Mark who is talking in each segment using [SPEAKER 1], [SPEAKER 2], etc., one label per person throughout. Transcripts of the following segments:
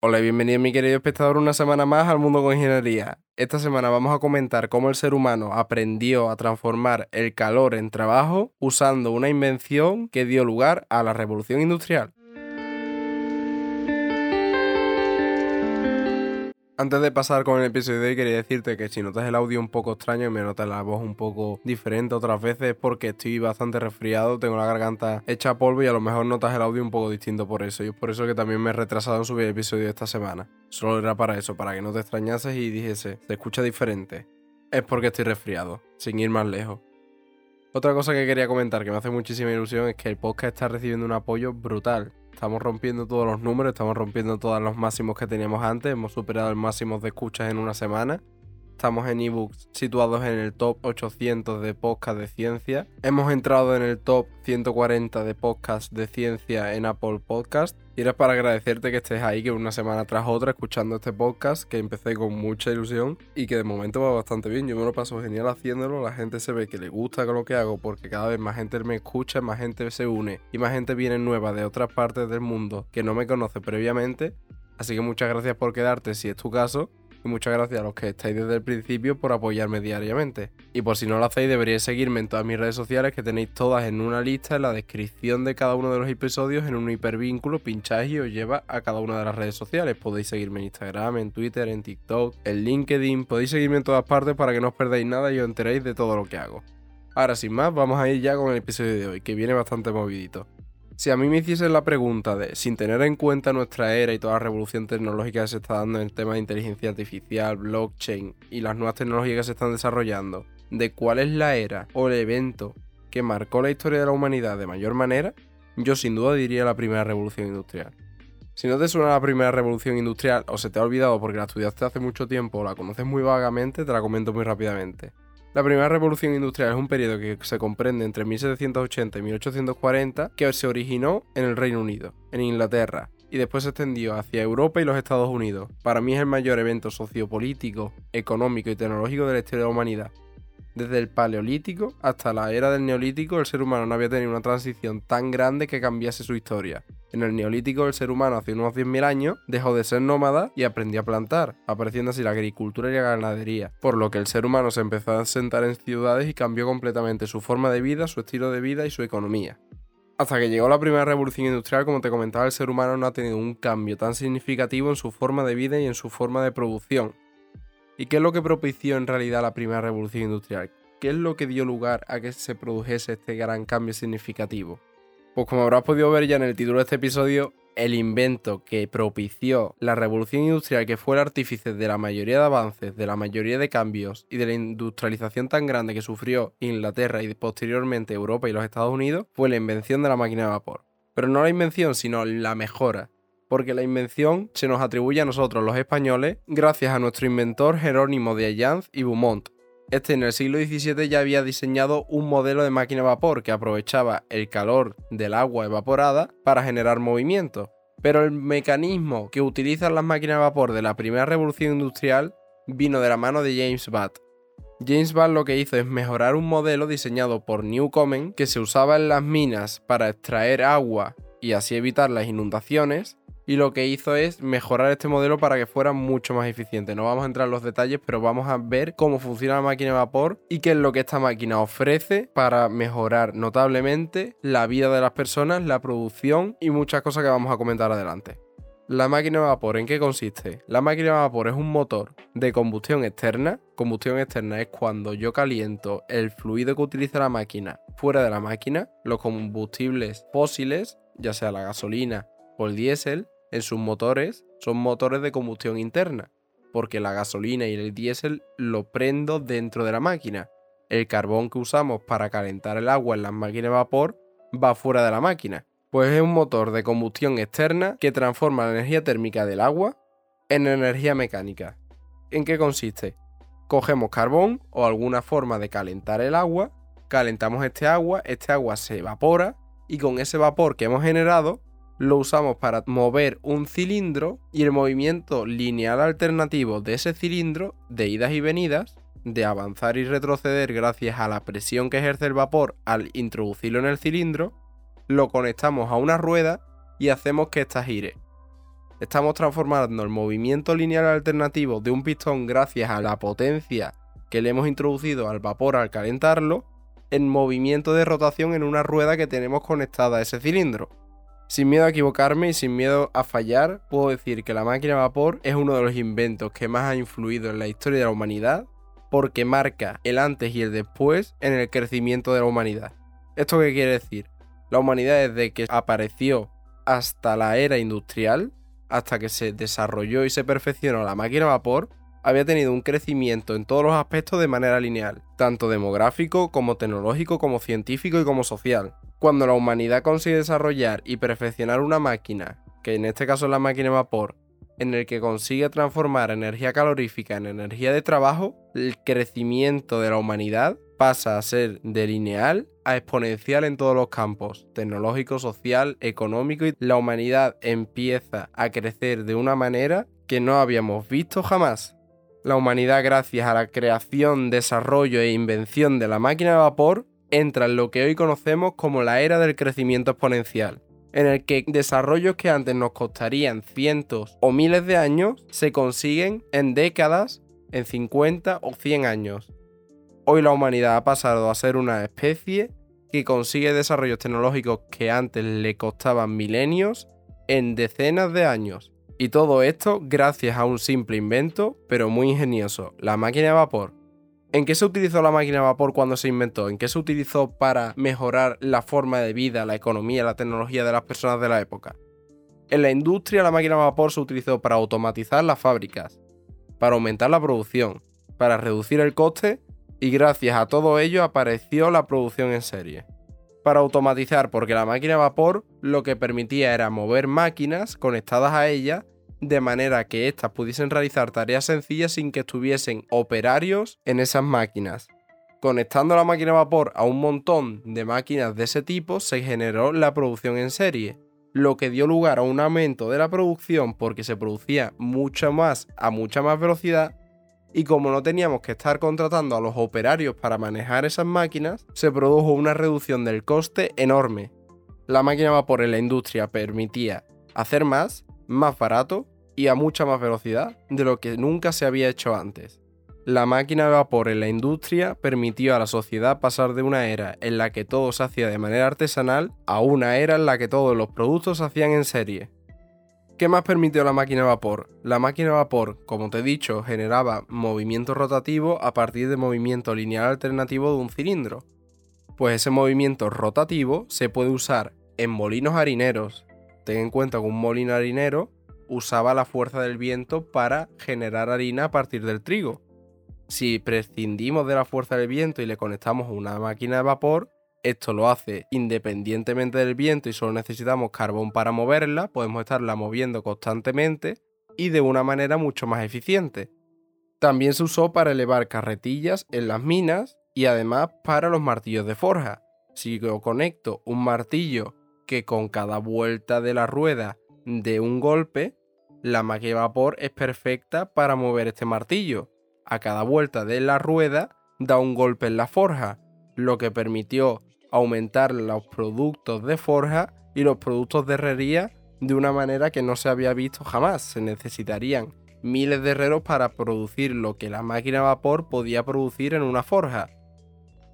[SPEAKER 1] Hola y bienvenido mi querido espectador una semana más al Mundo con Ingeniería. Esta semana vamos a comentar cómo el ser humano aprendió a transformar el calor en trabajo usando una invención que dio lugar a la revolución industrial. Antes de pasar con el episodio de hoy, quería decirte que si notas el audio un poco extraño y me notas la voz un poco diferente otras veces es porque estoy bastante resfriado, tengo la garganta hecha polvo y a lo mejor notas el audio un poco distinto por eso. Y es por eso que también me he retrasado en subir el episodio esta semana. Solo era para eso, para que no te extrañases y dijese, se escucha diferente. Es porque estoy resfriado, sin ir más lejos. Otra cosa que quería comentar que me hace muchísima ilusión es que el podcast está recibiendo un apoyo brutal. Estamos rompiendo todos los números, estamos rompiendo todos los máximos que teníamos antes, hemos superado el máximo de escuchas en una semana. Estamos en ebooks situados en el top 800 de podcast de ciencia. Hemos entrado en el top 140 de podcast de ciencia en Apple Podcast. Y era para agradecerte que estés ahí, que una semana tras otra escuchando este podcast, que empecé con mucha ilusión y que de momento va bastante bien. Yo me lo paso genial haciéndolo, la gente se ve que le gusta con lo que hago porque cada vez más gente me escucha, más gente se une y más gente viene nueva de otras partes del mundo que no me conoce previamente. Así que muchas gracias por quedarte si es tu caso y muchas gracias a los que estáis desde el principio por apoyarme diariamente. Y por si no lo hacéis, deberíais seguirme en todas mis redes sociales que tenéis todas en una lista en la descripción de cada uno de los episodios en un hipervínculo, pincháis y os lleva a cada una de las redes sociales. Podéis seguirme en Instagram, en Twitter, en TikTok, en LinkedIn, podéis seguirme en todas partes para que no os perdáis nada y os enteréis de todo lo que hago. Ahora sin más, vamos a ir ya con el episodio de hoy, que viene bastante movidito. Si a mí me hiciesen la pregunta de, sin tener en cuenta nuestra era y toda la revolución tecnológica que se está dando en el tema de inteligencia artificial, blockchain y las nuevas tecnologías que se están desarrollando, de cuál es la era o el evento que marcó la historia de la humanidad de mayor manera, yo sin duda diría la primera revolución industrial. Si no te suena la primera revolución industrial o se te ha olvidado porque la estudiaste hace mucho tiempo o la conoces muy vagamente, te la comento muy rápidamente. La primera revolución industrial es un periodo que se comprende entre 1780 y 1840 que se originó en el Reino Unido, en Inglaterra, y después se extendió hacia Europa y los Estados Unidos. Para mí es el mayor evento sociopolítico, económico y tecnológico de la historia de la humanidad. Desde el Paleolítico hasta la era del Neolítico, el ser humano no había tenido una transición tan grande que cambiase su historia. En el Neolítico, el ser humano hace unos 10.000 años dejó de ser nómada y aprendió a plantar, apareciendo así la agricultura y la ganadería, por lo que el ser humano se empezó a asentar en ciudades y cambió completamente su forma de vida, su estilo de vida y su economía. Hasta que llegó la primera revolución industrial, como te comentaba, el ser humano no ha tenido un cambio tan significativo en su forma de vida y en su forma de producción, ¿Y qué es lo que propició en realidad la primera revolución industrial? ¿Qué es lo que dio lugar a que se produjese este gran cambio significativo? Pues como habrás podido ver ya en el título de este episodio, el invento que propició la revolución industrial, que fue el artífice de la mayoría de avances, de la mayoría de cambios y de la industrialización tan grande que sufrió Inglaterra y posteriormente Europa y los Estados Unidos, fue la invención de la máquina de vapor. Pero no la invención, sino la mejora porque la invención se nos atribuye a nosotros los españoles gracias a nuestro inventor Jerónimo de Allanz y Beaumont. Este en el siglo XVII ya había diseñado un modelo de máquina a vapor que aprovechaba el calor del agua evaporada para generar movimiento. Pero el mecanismo que utilizan las máquinas de vapor de la primera revolución industrial vino de la mano de James Watt. James Watt lo que hizo es mejorar un modelo diseñado por Newcomen que se usaba en las minas para extraer agua y así evitar las inundaciones y lo que hizo es mejorar este modelo para que fuera mucho más eficiente. No vamos a entrar en los detalles, pero vamos a ver cómo funciona la máquina de vapor y qué es lo que esta máquina ofrece para mejorar notablemente la vida de las personas, la producción y muchas cosas que vamos a comentar adelante. La máquina de vapor, ¿en qué consiste? La máquina de vapor es un motor de combustión externa. Combustión externa es cuando yo caliento el fluido que utiliza la máquina fuera de la máquina. Los combustibles fósiles, ya sea la gasolina o el diésel, en sus motores son motores de combustión interna, porque la gasolina y el diésel lo prendo dentro de la máquina. El carbón que usamos para calentar el agua en las máquinas de vapor va fuera de la máquina. Pues es un motor de combustión externa que transforma la energía térmica del agua en energía mecánica. ¿En qué consiste? Cogemos carbón o alguna forma de calentar el agua, calentamos este agua, este agua se evapora y con ese vapor que hemos generado lo usamos para mover un cilindro y el movimiento lineal alternativo de ese cilindro, de idas y venidas, de avanzar y retroceder gracias a la presión que ejerce el vapor al introducirlo en el cilindro, lo conectamos a una rueda y hacemos que ésta gire. Estamos transformando el movimiento lineal alternativo de un pistón gracias a la potencia que le hemos introducido al vapor al calentarlo en movimiento de rotación en una rueda que tenemos conectada a ese cilindro. Sin miedo a equivocarme y sin miedo a fallar, puedo decir que la máquina de vapor es uno de los inventos que más ha influido en la historia de la humanidad porque marca el antes y el después en el crecimiento de la humanidad. ¿Esto qué quiere decir? La humanidad desde que apareció hasta la era industrial, hasta que se desarrolló y se perfeccionó la máquina de vapor, había tenido un crecimiento en todos los aspectos de manera lineal, tanto demográfico como tecnológico, como científico y como social. Cuando la humanidad consigue desarrollar y perfeccionar una máquina, que en este caso es la máquina de vapor, en el que consigue transformar energía calorífica en energía de trabajo, el crecimiento de la humanidad pasa a ser de lineal a exponencial en todos los campos, tecnológico, social, económico, y la humanidad empieza a crecer de una manera que no habíamos visto jamás. La humanidad, gracias a la creación, desarrollo e invención de la máquina de vapor, entra en lo que hoy conocemos como la era del crecimiento exponencial en el que desarrollos que antes nos costarían cientos o miles de años se consiguen en décadas, en 50 o 100 años. Hoy la humanidad ha pasado a ser una especie que consigue desarrollos tecnológicos que antes le costaban milenios en decenas de años. Y todo esto gracias a un simple invento, pero muy ingenioso, la máquina de vapor. ¿En qué se utilizó la máquina de vapor cuando se inventó? ¿En qué se utilizó para mejorar la forma de vida, la economía, la tecnología de las personas de la época? En la industria la máquina de vapor se utilizó para automatizar las fábricas, para aumentar la producción, para reducir el coste y gracias a todo ello apareció la producción en serie. Para automatizar porque la máquina de vapor lo que permitía era mover máquinas conectadas a ella de manera que éstas pudiesen realizar tareas sencillas sin que estuviesen operarios en esas máquinas. Conectando la máquina vapor a un montón de máquinas de ese tipo se generó la producción en serie, lo que dio lugar a un aumento de la producción porque se producía mucho más a mucha más velocidad y como no teníamos que estar contratando a los operarios para manejar esas máquinas, se produjo una reducción del coste enorme. La máquina vapor en la industria permitía hacer más más barato y a mucha más velocidad de lo que nunca se había hecho antes. La máquina de vapor en la industria permitió a la sociedad pasar de una era en la que todo se hacía de manera artesanal a una era en la que todos los productos se hacían en serie. ¿Qué más permitió la máquina de vapor? La máquina de vapor, como te he dicho, generaba movimiento rotativo a partir de movimiento lineal alternativo de un cilindro. Pues ese movimiento rotativo se puede usar en molinos harineros, ten en cuenta que un molino harinero usaba la fuerza del viento para generar harina a partir del trigo. Si prescindimos de la fuerza del viento y le conectamos una máquina de vapor, esto lo hace independientemente del viento y solo necesitamos carbón para moverla, podemos estarla moviendo constantemente y de una manera mucho más eficiente. También se usó para elevar carretillas en las minas y además para los martillos de forja. Si yo conecto un martillo que con cada vuelta de la rueda de un golpe, la máquina de vapor es perfecta para mover este martillo. A cada vuelta de la rueda da un golpe en la forja, lo que permitió aumentar los productos de forja y los productos de herrería de una manera que no se había visto jamás. Se necesitarían miles de herreros para producir lo que la máquina de vapor podía producir en una forja.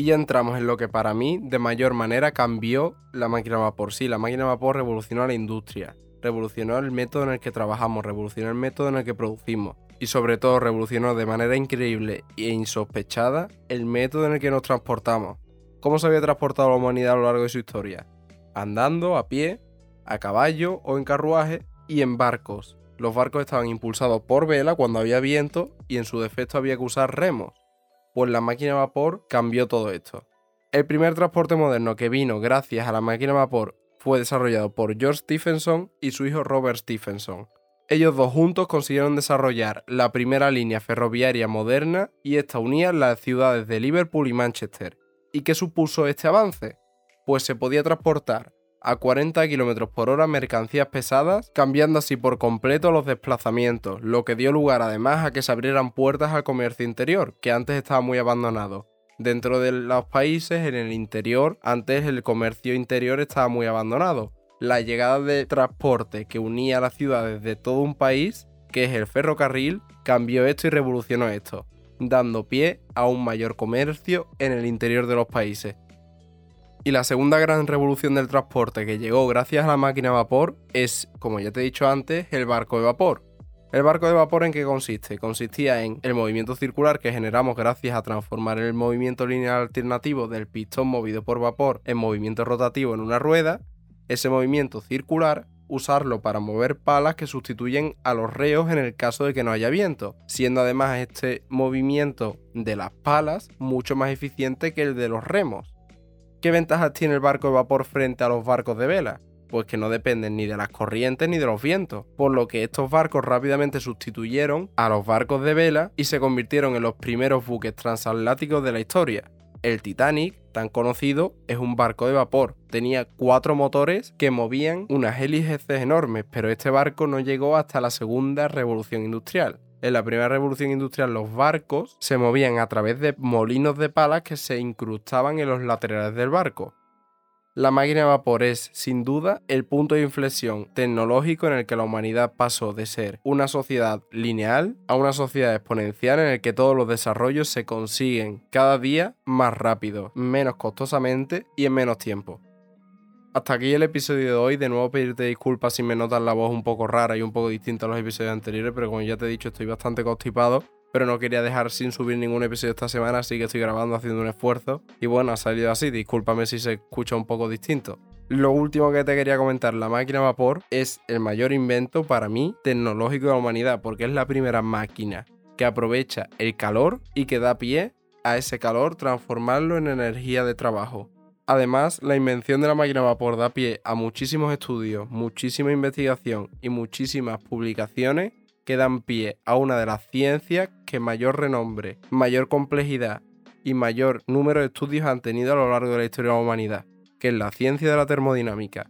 [SPEAKER 1] Y ya entramos en lo que para mí de mayor manera cambió la máquina vapor. Sí, la máquina de vapor revolucionó la industria, revolucionó el método en el que trabajamos, revolucionó el método en el que producimos y sobre todo revolucionó de manera increíble e insospechada el método en el que nos transportamos. ¿Cómo se había transportado la humanidad a lo largo de su historia? Andando, a pie, a caballo o en carruaje y en barcos. Los barcos estaban impulsados por vela cuando había viento y en su defecto había que usar remos pues la máquina de vapor cambió todo esto. El primer transporte moderno que vino gracias a la máquina de vapor fue desarrollado por George Stephenson y su hijo Robert Stephenson. Ellos dos juntos consiguieron desarrollar la primera línea ferroviaria moderna y esta unía las ciudades de Liverpool y Manchester. ¿Y qué supuso este avance? Pues se podía transportar a 40 km por hora mercancías pesadas, cambiando así por completo los desplazamientos, lo que dio lugar además a que se abrieran puertas al comercio interior, que antes estaba muy abandonado. Dentro de los países, en el interior, antes el comercio interior estaba muy abandonado, la llegada de transporte que unía las ciudades de todo un país, que es el ferrocarril, cambió esto y revolucionó esto, dando pie a un mayor comercio en el interior de los países. Y la segunda gran revolución del transporte que llegó gracias a la máquina de vapor es, como ya te he dicho antes, el barco de vapor. ¿El barco de vapor en qué consiste? Consistía en el movimiento circular que generamos gracias a transformar el movimiento lineal alternativo del pistón movido por vapor en movimiento rotativo en una rueda. Ese movimiento circular usarlo para mover palas que sustituyen a los reos en el caso de que no haya viento, siendo además este movimiento de las palas mucho más eficiente que el de los remos. ¿Qué ventajas tiene el barco de vapor frente a los barcos de vela? Pues que no dependen ni de las corrientes ni de los vientos, por lo que estos barcos rápidamente sustituyeron a los barcos de vela y se convirtieron en los primeros buques transatlánticos de la historia. El Titanic, tan conocido, es un barco de vapor. Tenía cuatro motores que movían unas hélices enormes, pero este barco no llegó hasta la segunda revolución industrial. En la primera revolución industrial los barcos se movían a través de molinos de palas que se incrustaban en los laterales del barco. La máquina de vapor es, sin duda, el punto de inflexión tecnológico en el que la humanidad pasó de ser una sociedad lineal a una sociedad exponencial en el que todos los desarrollos se consiguen cada día más rápido, menos costosamente y en menos tiempo. Hasta aquí el episodio de hoy. De nuevo pedirte disculpas si me notas la voz un poco rara y un poco distinta a los episodios anteriores, pero como ya te he dicho estoy bastante constipado. Pero no quería dejar sin subir ningún episodio esta semana, así que estoy grabando haciendo un esfuerzo. Y bueno, ha salido así, discúlpame si se escucha un poco distinto. Lo último que te quería comentar, la máquina vapor es el mayor invento para mí tecnológico de la humanidad, porque es la primera máquina que aprovecha el calor y que da pie a ese calor transformarlo en energía de trabajo. Además, la invención de la máquina vapor da pie a muchísimos estudios, muchísima investigación y muchísimas publicaciones que dan pie a una de las ciencias que mayor renombre, mayor complejidad y mayor número de estudios han tenido a lo largo de la historia de la humanidad, que es la ciencia de la termodinámica.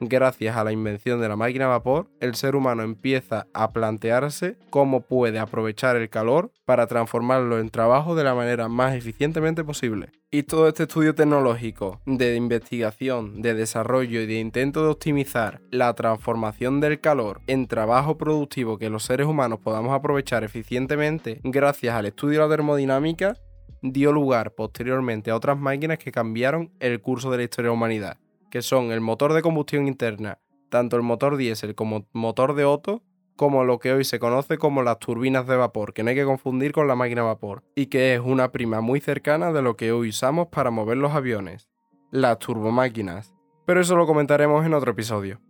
[SPEAKER 1] Gracias a la invención de la máquina a vapor, el ser humano empieza a plantearse cómo puede aprovechar el calor para transformarlo en trabajo de la manera más eficientemente posible. Y todo este estudio tecnológico de investigación, de desarrollo y de intento de optimizar la transformación del calor en trabajo productivo que los seres humanos podamos aprovechar eficientemente gracias al estudio de la termodinámica dio lugar posteriormente a otras máquinas que cambiaron el curso de la historia de la humanidad que son el motor de combustión interna, tanto el motor diésel como motor de Otto, como lo que hoy se conoce como las turbinas de vapor, que no hay que confundir con la máquina de vapor, y que es una prima muy cercana de lo que hoy usamos para mover los aviones, las turbomáquinas. Pero eso lo comentaremos en otro episodio.